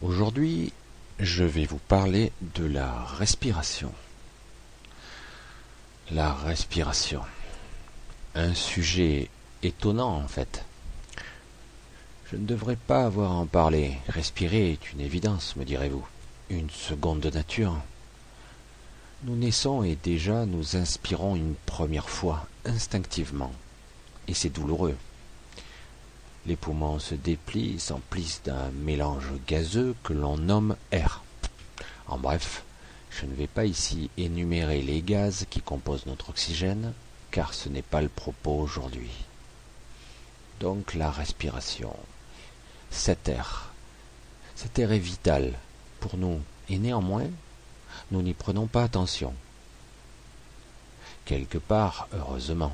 Aujourd'hui, je vais vous parler de la respiration. La respiration. Un sujet étonnant en fait. Je ne devrais pas avoir à en parler. Respirer est une évidence, me direz-vous. Une seconde nature. Nous naissons et déjà nous inspirons une première fois, instinctivement. Et c'est douloureux. Les poumons se déplient, s'emplissent d'un mélange gazeux que l'on nomme air. En bref, je ne vais pas ici énumérer les gaz qui composent notre oxygène, car ce n'est pas le propos aujourd'hui. Donc la respiration. Cet air. Cet air est vital pour nous, et néanmoins, nous n'y prenons pas attention. Quelque part, heureusement,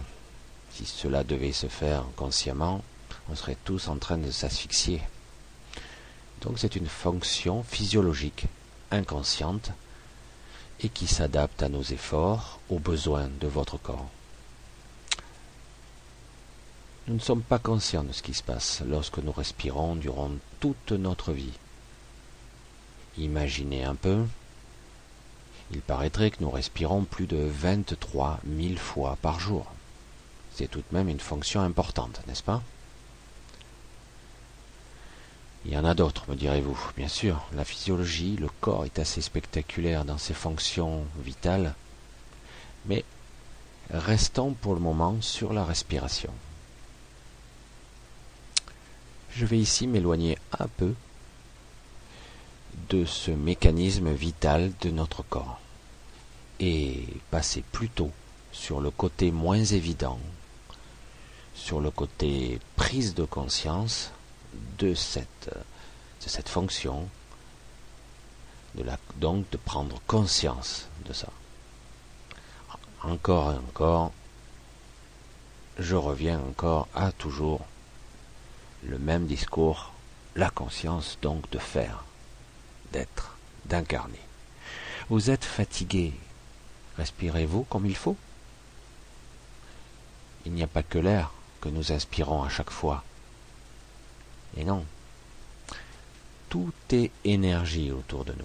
si cela devait se faire consciemment, on serait tous en train de s'asphyxier. Donc c'est une fonction physiologique, inconsciente, et qui s'adapte à nos efforts, aux besoins de votre corps. Nous ne sommes pas conscients de ce qui se passe lorsque nous respirons durant toute notre vie. Imaginez un peu, il paraîtrait que nous respirons plus de 23 000 fois par jour. C'est tout de même une fonction importante, n'est-ce pas? Il y en a d'autres, me direz-vous. Bien sûr, la physiologie, le corps est assez spectaculaire dans ses fonctions vitales. Mais restons pour le moment sur la respiration. Je vais ici m'éloigner un peu de ce mécanisme vital de notre corps et passer plutôt sur le côté moins évident, sur le côté prise de conscience de cette, fonction, donc de prendre conscience de ça. Encore et encore, je reviens encore à toujours le même discours, la conscience donc de faire, d'être, d'incarner. Vous êtes fatigué, respirez-vous comme il faut Il n'y a pas que l'air que nous inspirons à chaque fois, et non. Tout est énergie autour de nous.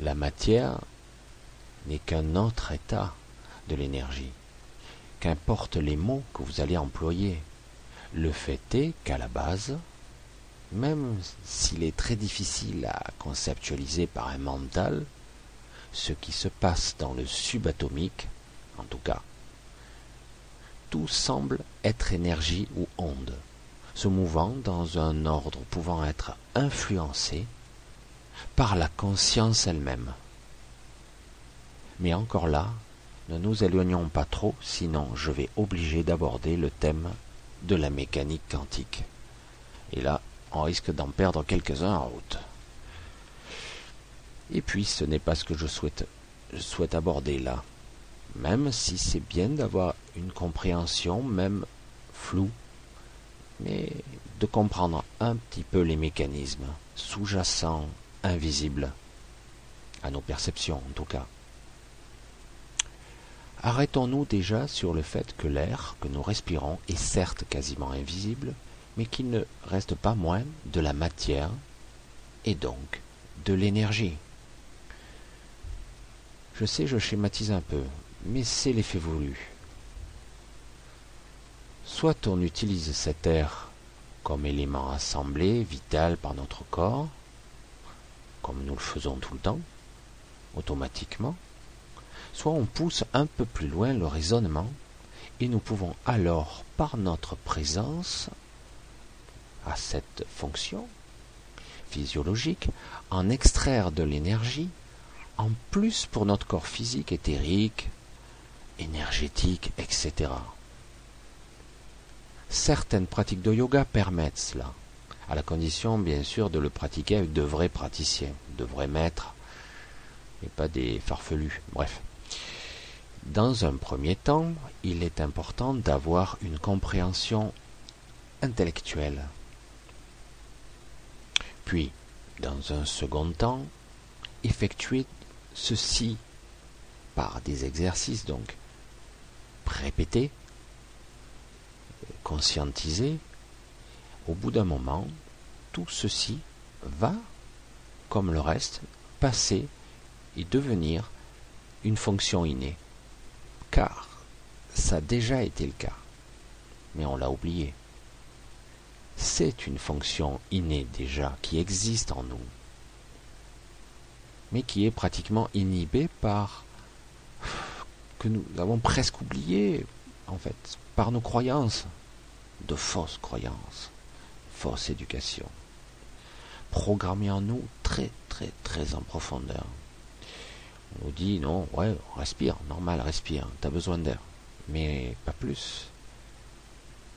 La matière n'est qu'un autre état de l'énergie. Qu'importe les mots que vous allez employer, le fait est qu'à la base, même s'il est très difficile à conceptualiser par un mental, ce qui se passe dans le subatomique, en tout cas, tout semble être énergie ou onde se mouvant dans un ordre pouvant être influencé par la conscience elle-même. Mais encore là, ne nous éloignons pas trop, sinon je vais obliger d'aborder le thème de la mécanique quantique. Et là, on risque d'en perdre quelques-uns en route. Et puis, ce n'est pas ce que je souhaite, je souhaite aborder là, même si c'est bien d'avoir une compréhension, même floue, mais de comprendre un petit peu les mécanismes sous-jacents, invisibles, à nos perceptions en tout cas. Arrêtons-nous déjà sur le fait que l'air que nous respirons est certes quasiment invisible, mais qu'il ne reste pas moins de la matière et donc de l'énergie. Je sais, je schématise un peu, mais c'est l'effet voulu. Soit on utilise cet air comme élément assemblé, vital par notre corps, comme nous le faisons tout le temps, automatiquement, soit on pousse un peu plus loin le raisonnement, et nous pouvons alors, par notre présence à cette fonction physiologique, en extraire de l'énergie, en plus pour notre corps physique, éthérique, énergétique, etc. Certaines pratiques de yoga permettent cela, à la condition bien sûr de le pratiquer avec de vrais praticiens, de vrais maîtres, et pas des farfelus. Bref. Dans un premier temps, il est important d'avoir une compréhension intellectuelle. Puis, dans un second temps, effectuer ceci par des exercices donc répétés conscientiser, au bout d'un moment, tout ceci va comme le reste, passer et devenir une fonction innée. Car ça a déjà été le cas, mais on l'a oublié. C'est une fonction innée déjà qui existe en nous, mais qui est pratiquement inhibée par que nous avons presque oublié, en fait, par nos croyances, de fausses croyances, fausse éducation, programmée en nous très très très en profondeur. On nous dit non, ouais, respire, normal, respire, t'as besoin d'air, mais pas plus.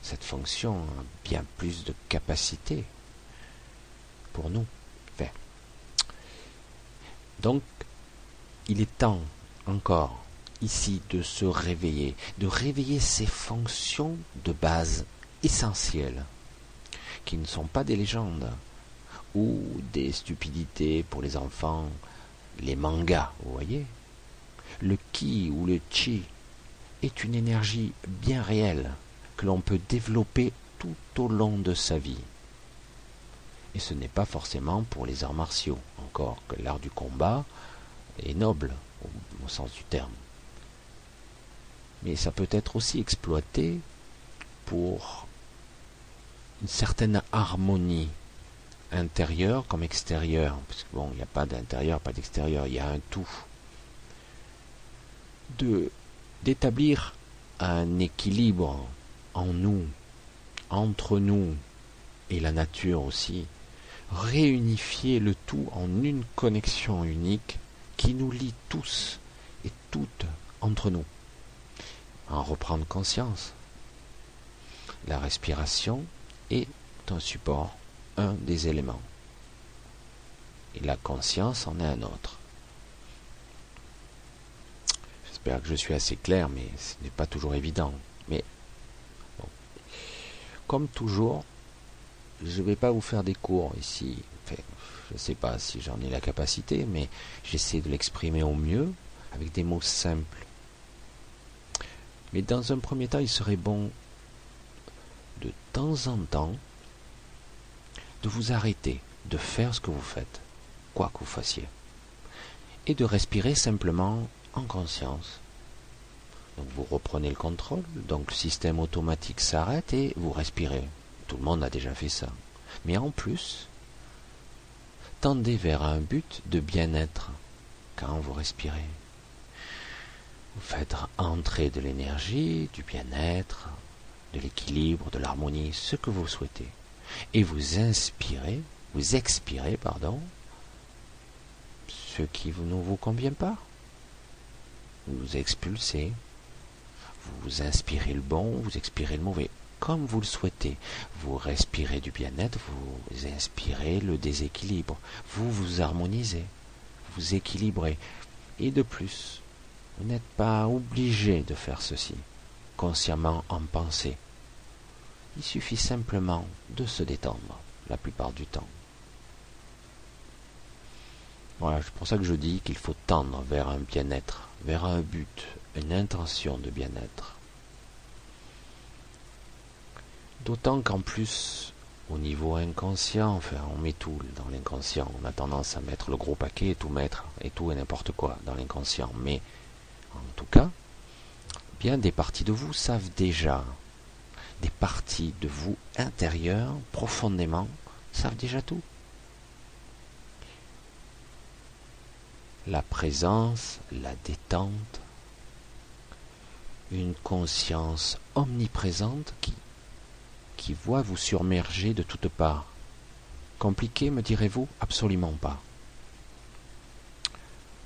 Cette fonction a bien plus de capacité pour nous. Donc, il est temps encore ici de se réveiller, de réveiller ces fonctions de base essentielles, qui ne sont pas des légendes ou des stupidités pour les enfants, les mangas, vous voyez. Le ki ou le chi est une énergie bien réelle que l'on peut développer tout au long de sa vie. Et ce n'est pas forcément pour les arts martiaux, encore que l'art du combat est noble au sens du terme mais ça peut être aussi exploité pour une certaine harmonie intérieure comme extérieure, parce bon, il n'y a pas d'intérieur, pas d'extérieur, il y a un tout. De d'établir un équilibre en nous, entre nous et la nature aussi, réunifier le tout en une connexion unique qui nous lie tous et toutes entre nous en reprendre conscience. La respiration est un support, un des éléments. Et la conscience en est un autre. J'espère que je suis assez clair, mais ce n'est pas toujours évident. Mais comme toujours, je ne vais pas vous faire des cours ici. je ne sais pas si j'en ai la capacité, mais j'essaie de l'exprimer au mieux avec des mots simples mais dans un premier temps, il serait bon temps en temps de vous arrêter, de faire ce que vous faites, quoi que vous fassiez, et de respirer simplement en conscience. Donc vous reprenez le contrôle, donc le système automatique s'arrête et vous respirez. Tout le monde a déjà fait ça. Mais en plus, tendez vers un but de bien-être quand vous respirez. Vous faites entrer de l'énergie, du bien-être, de l'équilibre, de l'harmonie, ce que vous souhaitez. Et vous inspirez, vous expirez, pardon, ce qui ne vous convient pas. Vous expulsez. Vous inspirez le bon, vous expirez le mauvais, comme vous le souhaitez. Vous respirez du bien-être, vous inspirez le déséquilibre. Vous vous harmonisez, vous équilibrez. Et de plus, vous n'êtes pas obligé de faire ceci, consciemment en pensée. Il suffit simplement de se détendre la plupart du temps. Voilà, c'est pour ça que je dis qu'il faut tendre vers un bien-être, vers un but, une intention de bien-être. D'autant qu'en plus, au niveau inconscient, enfin, on met tout dans l'inconscient. On a tendance à mettre le gros paquet et tout mettre, et tout et n'importe quoi dans l'inconscient. Mais en tout cas, des parties de vous savent déjà, des parties de vous intérieures, profondément, savent déjà tout. La présence, la détente, une conscience omniprésente qui, qui voit vous surmerger de toutes parts. Compliqué, me direz-vous? Absolument pas.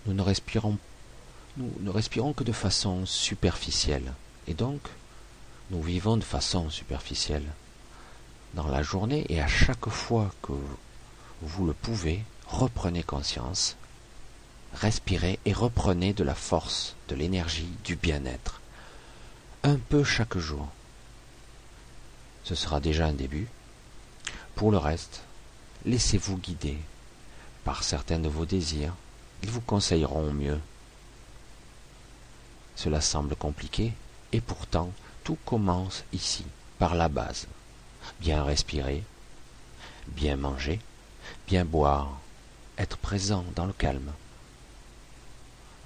Nous ne respirons nous ne respirons que de façon superficielle. Et donc, nous vivons de façon superficielle. Dans la journée et à chaque fois que vous le pouvez, reprenez conscience, respirez et reprenez de la force, de l'énergie, du bien-être. Un peu chaque jour. Ce sera déjà un début. Pour le reste, laissez-vous guider par certains de vos désirs. Ils vous conseilleront mieux cela semble compliqué, et pourtant tout commence ici, par la base. Bien respirer, bien manger, bien boire, être présent dans le calme.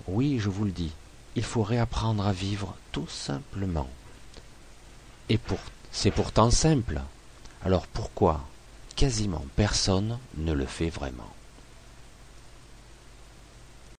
Oui, je vous le dis, il faut réapprendre à vivre tout simplement. Et pour, c'est pourtant simple. Alors pourquoi? Quasiment personne ne le fait vraiment